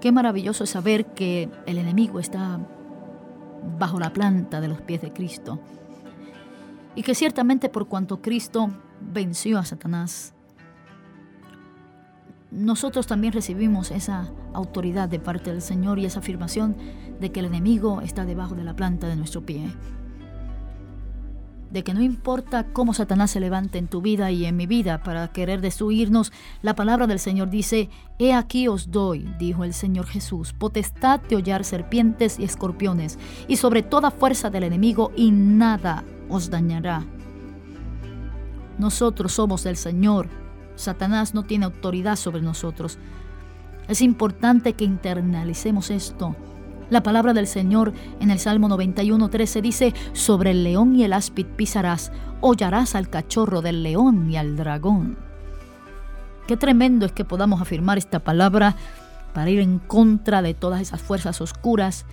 Qué maravilloso saber que el enemigo está bajo la planta de los pies de Cristo. Y que ciertamente por cuanto Cristo venció a Satanás, nosotros también recibimos esa autoridad de parte del Señor y esa afirmación de que el enemigo está debajo de la planta de nuestro pie. De que no importa cómo Satanás se levante en tu vida y en mi vida para querer destruirnos, la palabra del Señor dice, He aquí os doy, dijo el Señor Jesús, potestad de hollar serpientes y escorpiones, y sobre toda fuerza del enemigo, y nada os dañará. Nosotros somos del Señor Satanás no tiene autoridad sobre nosotros. Es importante que internalicemos esto. La palabra del Señor en el Salmo 91.13 dice, sobre el león y el áspid pisarás, hollarás al cachorro del león y al dragón. Qué tremendo es que podamos afirmar esta palabra para ir en contra de todas esas fuerzas oscuras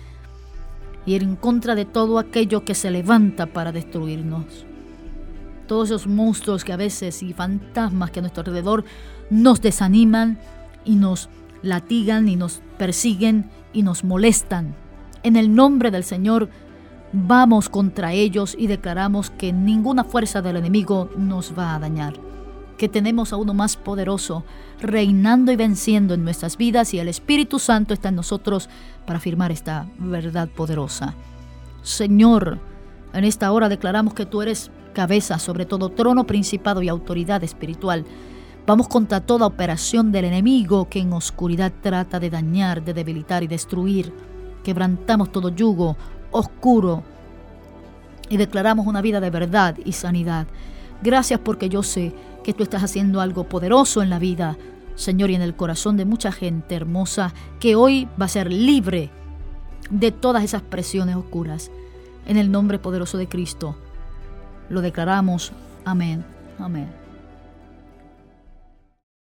y ir en contra de todo aquello que se levanta para destruirnos todos esos monstruos que a veces y fantasmas que a nuestro alrededor nos desaniman y nos latigan y nos persiguen y nos molestan. En el nombre del Señor vamos contra ellos y declaramos que ninguna fuerza del enemigo nos va a dañar, que tenemos a uno más poderoso reinando y venciendo en nuestras vidas y el Espíritu Santo está en nosotros para afirmar esta verdad poderosa. Señor, en esta hora declaramos que tú eres cabeza sobre todo trono, principado y autoridad espiritual. Vamos contra toda operación del enemigo que en oscuridad trata de dañar, de debilitar y destruir. Quebrantamos todo yugo oscuro y declaramos una vida de verdad y sanidad. Gracias porque yo sé que tú estás haciendo algo poderoso en la vida, Señor, y en el corazón de mucha gente hermosa que hoy va a ser libre de todas esas presiones oscuras. En el nombre poderoso de Cristo lo declaramos. Amén. Amén.